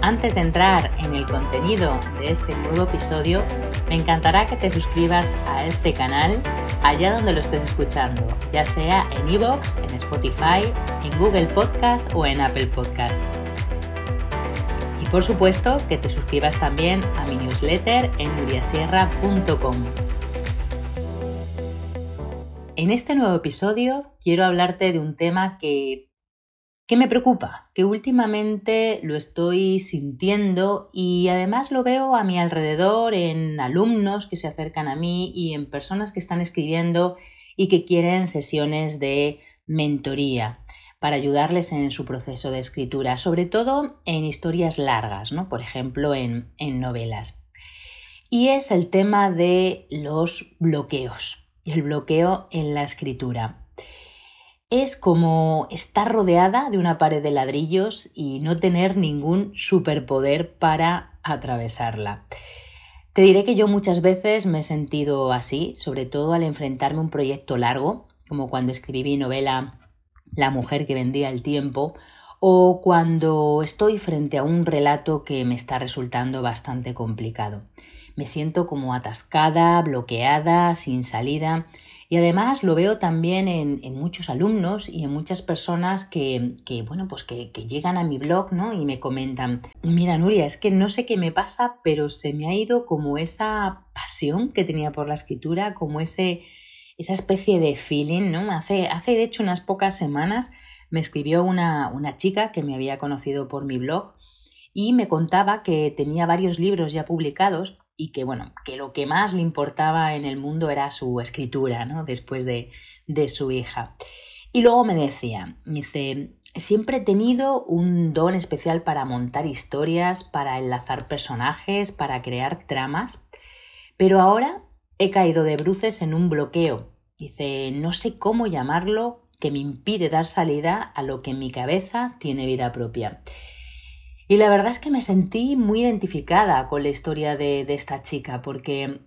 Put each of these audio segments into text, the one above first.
Antes de entrar en el contenido de este nuevo episodio, me encantará que te suscribas a este canal allá donde lo estés escuchando, ya sea en iVoox, en Spotify, en Google Podcast o en Apple Podcast. Y por supuesto que te suscribas también a mi newsletter en nuriasierra.com. En este nuevo episodio quiero hablarte de un tema que ¿Qué me preocupa? Que últimamente lo estoy sintiendo y además lo veo a mi alrededor en alumnos que se acercan a mí y en personas que están escribiendo y que quieren sesiones de mentoría para ayudarles en su proceso de escritura, sobre todo en historias largas, ¿no? por ejemplo en, en novelas. Y es el tema de los bloqueos el bloqueo en la escritura es como estar rodeada de una pared de ladrillos y no tener ningún superpoder para atravesarla. Te diré que yo muchas veces me he sentido así, sobre todo al enfrentarme a un proyecto largo, como cuando escribí mi novela La mujer que vendía el tiempo, o cuando estoy frente a un relato que me está resultando bastante complicado. Me siento como atascada, bloqueada, sin salida y además lo veo también en, muchos alumnos y en muchas personas que, bueno, pues que, llegan a mi blog, ¿no? Y me comentan, mira Nuria, es que no sé qué me pasa, pero se me ha ido como esa pasión que tenía por la escritura, como ese, esa especie de feeling, ¿no? Hace, hace de hecho unas pocas semanas me escribió una, una chica que me había conocido por mi blog y me contaba que tenía varios libros ya publicados y que bueno, que lo que más le importaba en el mundo era su escritura, ¿no? Después de, de su hija. Y luego me decía, dice, siempre he tenido un don especial para montar historias, para enlazar personajes, para crear tramas, pero ahora he caído de bruces en un bloqueo. Dice, no sé cómo llamarlo, que me impide dar salida a lo que en mi cabeza tiene vida propia. Y la verdad es que me sentí muy identificada con la historia de, esta chica, porque,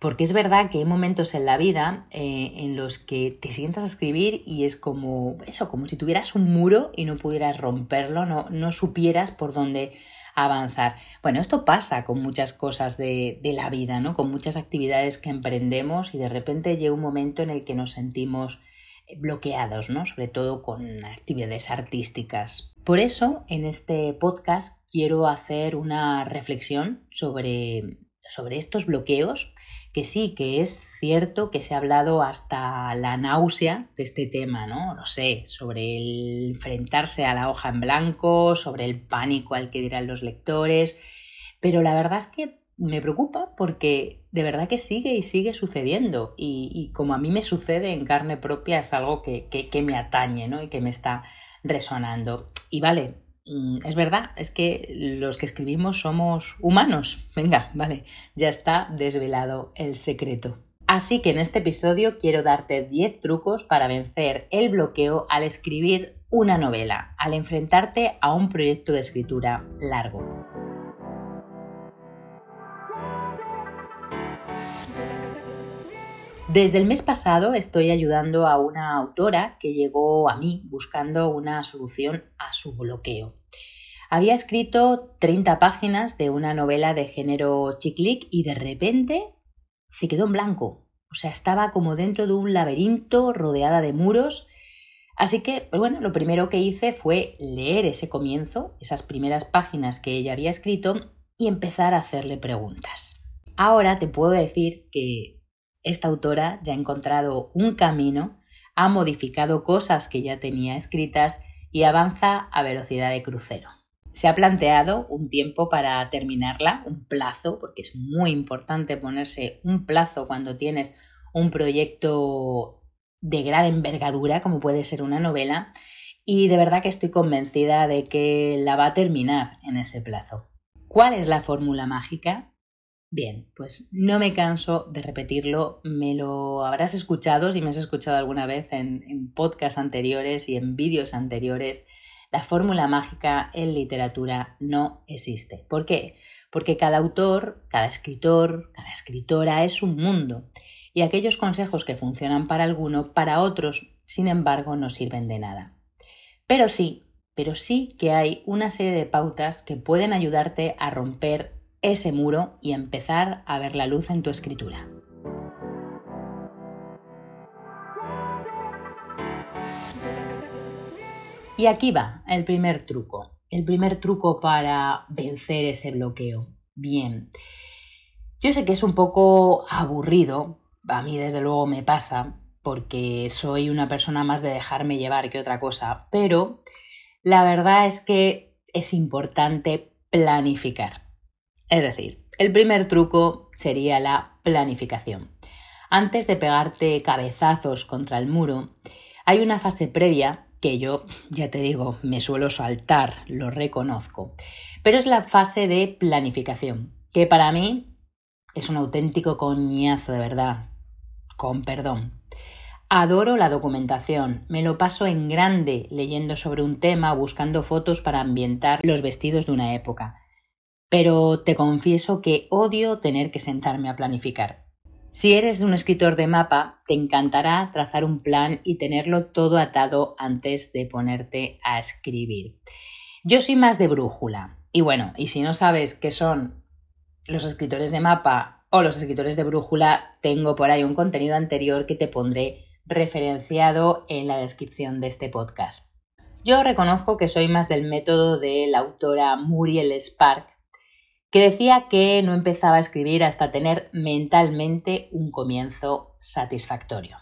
porque, es verdad que hay momentos en la vida eh, en los que te sientas a escribir y es como eso, como si tuvieras un muro y no pudieras romperlo, no, no supieras por dónde avanzar. Bueno, esto pasa con muchas cosas de, de, la vida, ¿no? Con muchas actividades que emprendemos y de repente llega un momento en el que nos sentimos bloqueados, ¿no? Sobre todo con actividades artísticas. Por eso, en este podcast quiero hacer una reflexión sobre, sobre estos bloqueos, que sí, que es cierto que se ha hablado hasta la náusea de este tema, ¿no? No sé, sobre el enfrentarse a la hoja en blanco, sobre el pánico al que dirán los lectores, pero la verdad es que me preocupa porque de verdad que sigue y sigue sucediendo y, como a mí me sucede en carne propia es algo que, que, me atañe ¿no? y que me está resonando. Y vale, mm, es verdad, es que los que escribimos somos humanos. Venga, vale, ya está desvelado el secreto. Así que en este episodio quiero darte 10 trucos para vencer el bloqueo al escribir una novela, al enfrentarte a un proyecto de escritura largo. Desde el mes pasado estoy ayudando a una autora que llegó a mí buscando una solución a su bloqueo. Había escrito 30 páginas de una novela de género chick y de repente se quedó en blanco. O sea, estaba como dentro de un laberinto rodeada de muros. Así que, pues bueno, lo primero que hice fue leer ese comienzo, esas primeras páginas que ella había escrito y empezar a hacerle preguntas. Ahora te puedo decir que esta autora ya ha encontrado un camino, ha modificado cosas que ya tenía escritas y avanza a velocidad de crucero. Se ha planteado un tiempo para terminarla, un plazo, porque es muy importante ponerse un plazo cuando tienes un proyecto de gran envergadura, como puede ser una novela, y de verdad que estoy convencida de que la va a terminar en ese plazo. ¿Cuál es la fórmula mágica? Bien, pues no me canso de repetirlo, me lo habrás escuchado si me has escuchado alguna vez en, en podcasts anteriores y en vídeos anteriores. La fórmula mágica en literatura no existe. ¿Por qué? Porque cada autor, cada escritor, cada escritora es un mundo y aquellos consejos que funcionan para alguno, para otros, sin embargo, no sirven de nada. Pero sí, pero sí que hay una serie de pautas que pueden ayudarte a romper ese muro y empezar a ver la luz en tu escritura. Y aquí va el primer truco, el primer truco para vencer ese bloqueo. Bien, yo sé que es un poco aburrido, a mí desde luego me pasa, porque soy una persona más de dejarme llevar que otra cosa, pero la verdad es que es importante planificar. Es decir, el primer truco sería la planificación. Antes de pegarte cabezazos contra el muro, hay una fase previa que yo, ya te digo, me suelo saltar, lo reconozco, pero es la fase de planificación, que para mí es un auténtico coñazo de verdad, con perdón. Adoro la documentación, me lo paso en grande leyendo sobre un tema, buscando fotos para ambientar los vestidos de una época pero te confieso que odio tener que sentarme a planificar. Si eres un escritor de mapa, te encantará trazar un plan y tenerlo todo atado antes de ponerte a escribir. Yo soy más de brújula. Y bueno, y si no sabes qué son los escritores de mapa o los escritores de brújula, tengo por ahí un contenido anterior que te pondré referenciado en la descripción de este podcast. Yo reconozco que soy más del método de la autora Muriel Spark, que decía que no empezaba a escribir hasta tener mentalmente un comienzo satisfactorio.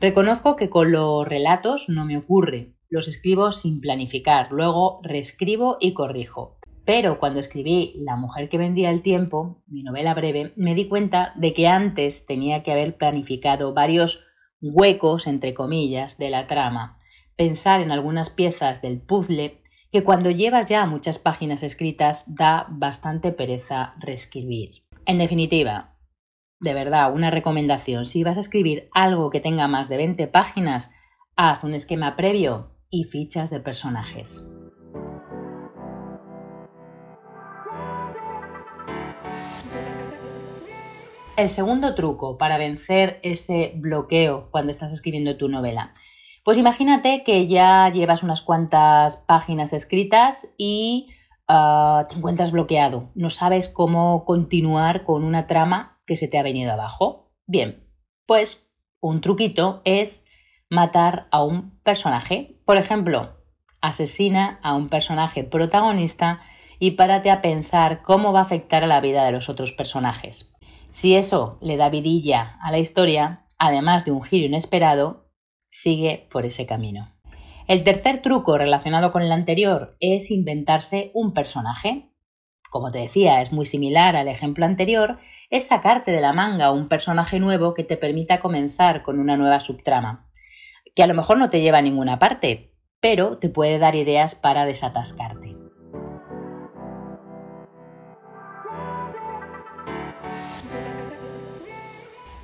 Reconozco que con los relatos no me ocurre, los escribo sin planificar, luego reescribo y corrijo. Pero cuando escribí La mujer que vendía el tiempo, mi novela breve, me di cuenta de que antes tenía que haber planificado varios huecos, entre comillas, de la trama, pensar en algunas piezas del puzzle que cuando llevas ya muchas páginas escritas da bastante pereza reescribir. En definitiva, de verdad, una recomendación, si vas a escribir algo que tenga más de 20 páginas, haz un esquema previo y fichas de personajes. El segundo truco para vencer ese bloqueo cuando estás escribiendo tu novela pues imagínate que ya llevas unas cuantas páginas escritas y ah, te encuentras bloqueado, no sabes cómo continuar con una trama que se te ha venido abajo. Bien, pues un truquito es matar a un personaje. Por ejemplo, asesina a un personaje protagonista y párate a pensar cómo va a afectar a la vida de los otros personajes. Si eso le da vidilla a la historia, además de un giro inesperado, sigue por ese camino. El tercer truco relacionado con el anterior es inventarse un personaje. Como te decía, es muy similar al ejemplo anterior, es sacarte de la manga un personaje nuevo que te permita comenzar con una nueva subtrama, que a lo mejor no te lleva a ninguna parte, pero te puede dar ideas para desatascarte.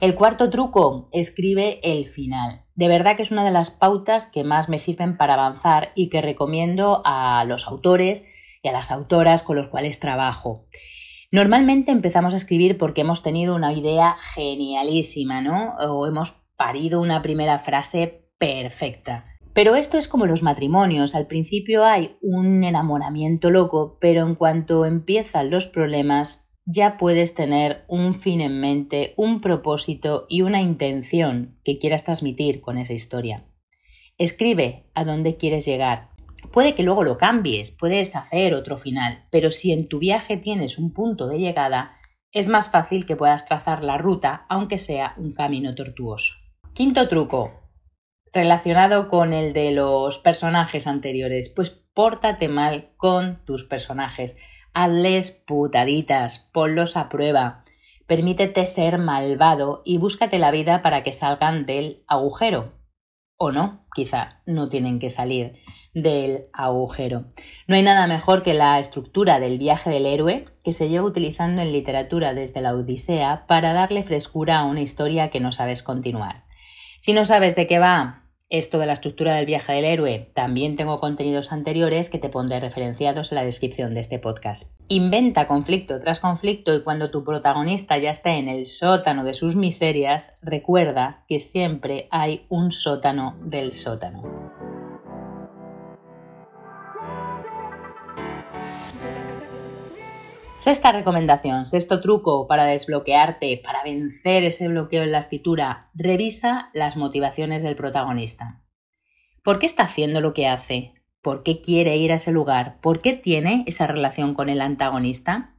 El cuarto truco, escribe el final. De verdad que es una de las pautas que más me sirven para avanzar y que recomiendo a los autores y a las autoras con los cuales trabajo. Normalmente empezamos a escribir porque hemos tenido una idea genialísima, ¿no? O hemos parido una primera frase perfecta. Pero esto es como los matrimonios. Al principio hay un enamoramiento loco, pero en cuanto empiezan los problemas, ya puedes tener un fin en mente, un propósito y una intención que quieras transmitir con esa historia. Escribe a dónde quieres llegar. Puede que luego lo cambies, puedes hacer otro final, pero si en tu viaje tienes un punto de llegada, es más fácil que puedas trazar la ruta, aunque sea un camino tortuoso. Quinto truco, relacionado con el de los personajes anteriores, pues pórtate mal con tus personajes. Hazles putaditas, ponlos a prueba. Permítete ser malvado y búscate la vida para que salgan del agujero. O no, quizá no tienen que salir del agujero. No hay nada mejor que la estructura del viaje del héroe que se lleva utilizando en literatura desde la Odisea para darle frescura a una historia que no sabes continuar. Si no sabes de qué va esto de la estructura del viaje del héroe, también tengo contenidos anteriores que te pondré referenciados en la descripción de este podcast. Inventa conflicto tras conflicto y cuando tu protagonista ya esté en el sótano de sus miserias, recuerda que siempre hay un sótano del sótano. Sexta recomendación, sexto truco para desbloquearte, para vencer ese bloqueo en la escritura, revisa las motivaciones del protagonista. ¿Por qué está haciendo lo que hace? ¿Por qué quiere ir a ese lugar? ¿Por qué tiene esa relación con el antagonista?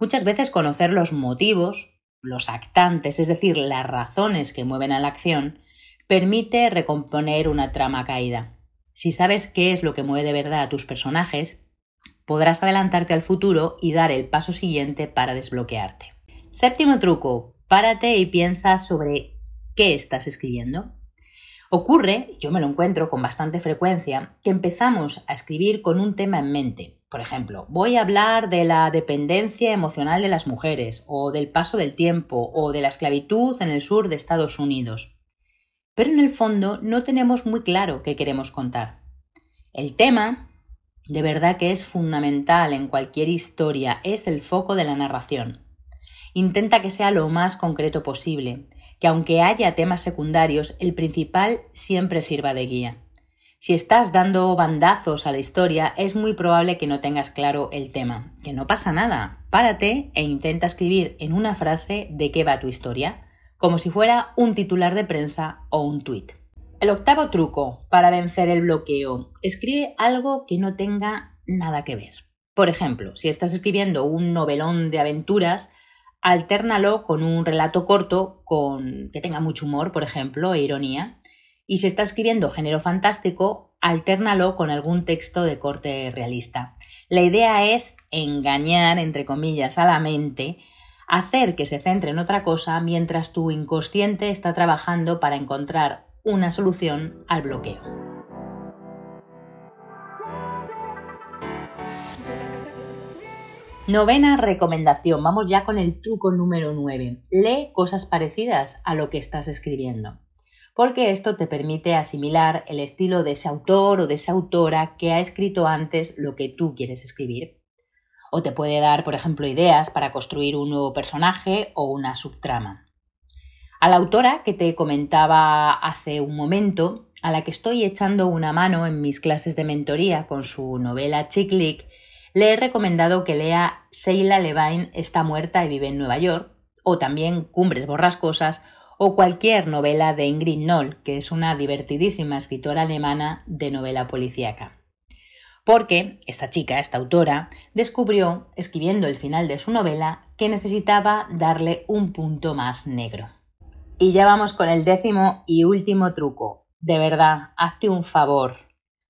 Muchas veces conocer los motivos, los actantes, es decir, las razones que mueven a la acción, permite recomponer una trama caída. Si sabes qué es lo que mueve de verdad a tus personajes, podrás adelantarte al futuro y dar el paso siguiente para desbloquearte. Séptimo truco, párate y piensa sobre qué estás escribiendo. Ocurre, yo me lo encuentro con bastante frecuencia, que empezamos a escribir con un tema en mente. Por ejemplo, voy a hablar de la dependencia emocional de las mujeres, o del paso del tiempo, o de la esclavitud en el sur de Estados Unidos. Pero en el fondo no tenemos muy claro qué queremos contar. El tema de verdad que es fundamental en cualquier historia, es el foco de la narración. Intenta que sea lo más concreto posible, que aunque haya temas secundarios, el principal siempre sirva de guía. Si estás dando bandazos a la historia, es muy probable que no tengas claro el tema. Que no pasa nada. Párate e intenta escribir en una frase de qué va tu historia, como si fuera un titular de prensa o un tuit. El octavo truco para vencer el bloqueo. Escribe algo que no tenga nada que ver. Por ejemplo, si estás escribiendo un novelón de aventuras, altérnalo con un relato corto con que tenga mucho humor, por ejemplo, e ironía. Y si estás escribiendo género fantástico, altérnalo con algún texto de corte realista. La idea es engañar, entre comillas, a la mente, hacer que se centre en otra cosa mientras tu inconsciente está trabajando para encontrar una solución al bloqueo. Novena recomendación. Vamos ya con el truco número 9. Lee cosas parecidas a lo que estás escribiendo. Porque esto te permite asimilar el estilo de ese autor o de esa autora que ha escrito antes lo que tú quieres escribir. O te puede dar, por ejemplo, ideas para construir un nuevo personaje o una subtrama. A la autora que te comentaba hace un momento, a la que estoy echando una mano en mis clases de mentoría con su novela Chick Lick, le he recomendado que lea Sheila Levine está muerta y vive en Nueva York, o también Cumbres borrascosas, o cualquier novela de Ingrid Noll, que es una divertidísima escritora alemana de novela policíaca. Porque esta chica, esta autora, descubrió, escribiendo el final de su novela, que necesitaba darle un punto más negro. Y ya vamos con el décimo y último truco. De verdad, hazte un favor.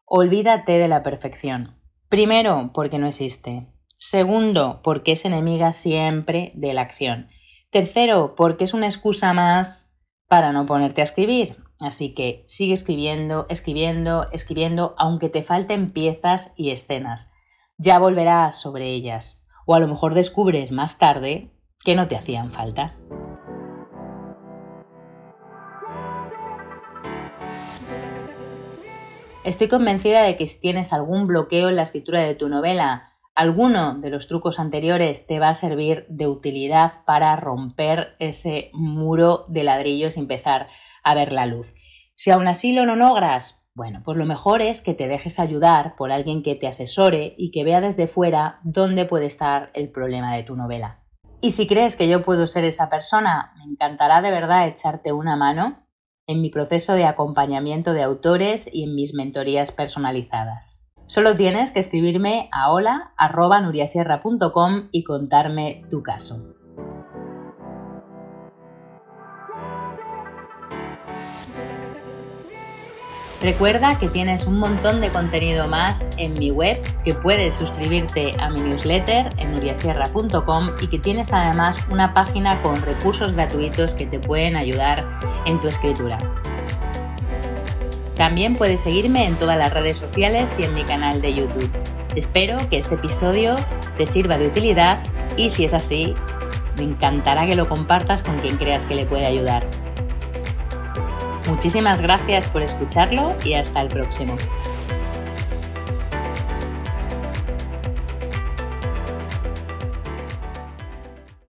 Olvídate de la perfección. Primero, porque no existe. Segundo, porque es enemiga siempre de la acción. Tercero, porque es una excusa más para no ponerte a escribir. Así que sigue escribiendo, escribiendo, escribiendo, aunque te falten piezas y escenas. Ya volverás sobre ellas. O a lo mejor descubres más tarde que no te hacían falta. Estoy convencida de que si tienes algún bloqueo en la escritura de tu novela, alguno de los trucos anteriores te va a servir de utilidad para romper ese muro de ladrillos y empezar a ver la luz. Si aún así lo no logras, bueno, pues lo mejor es que te dejes ayudar por alguien que te asesore y que vea desde fuera dónde puede estar el problema de tu novela. Y si crees que yo puedo ser esa persona, me encantará de verdad echarte una mano en mi proceso de acompañamiento de autores y en mis mentorías personalizadas. Solo tienes que escribirme a hola.nuriasierra.com y contarme tu caso. Recuerda que tienes un montón de contenido más en mi web, que puedes suscribirte a mi newsletter en nuriasierra.com y que tienes además una página con recursos gratuitos que te pueden ayudar en tu escritura. También puedes seguirme en todas las redes sociales y en mi canal de YouTube. Espero que este episodio te sirva de utilidad y si es así, me encantará que lo compartas con quien creas que le puede ayudar. Muchísimas gracias por escucharlo y hasta el próximo.